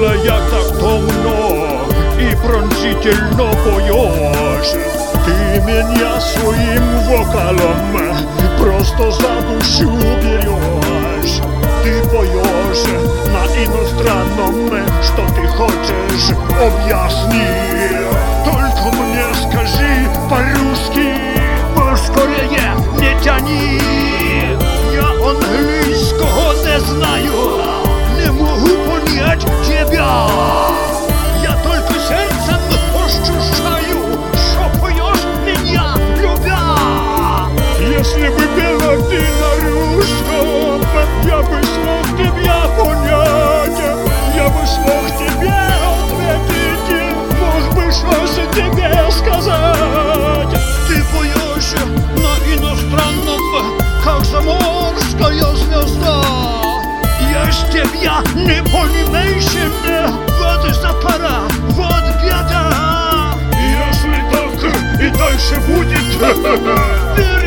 Tyle jak tak to mno i prączitelno pojąć Tym ja swoim wokalom prosto za duszy ubierasz Ty pojąć na inostranną, co ty chcesz objaśnić Yeah.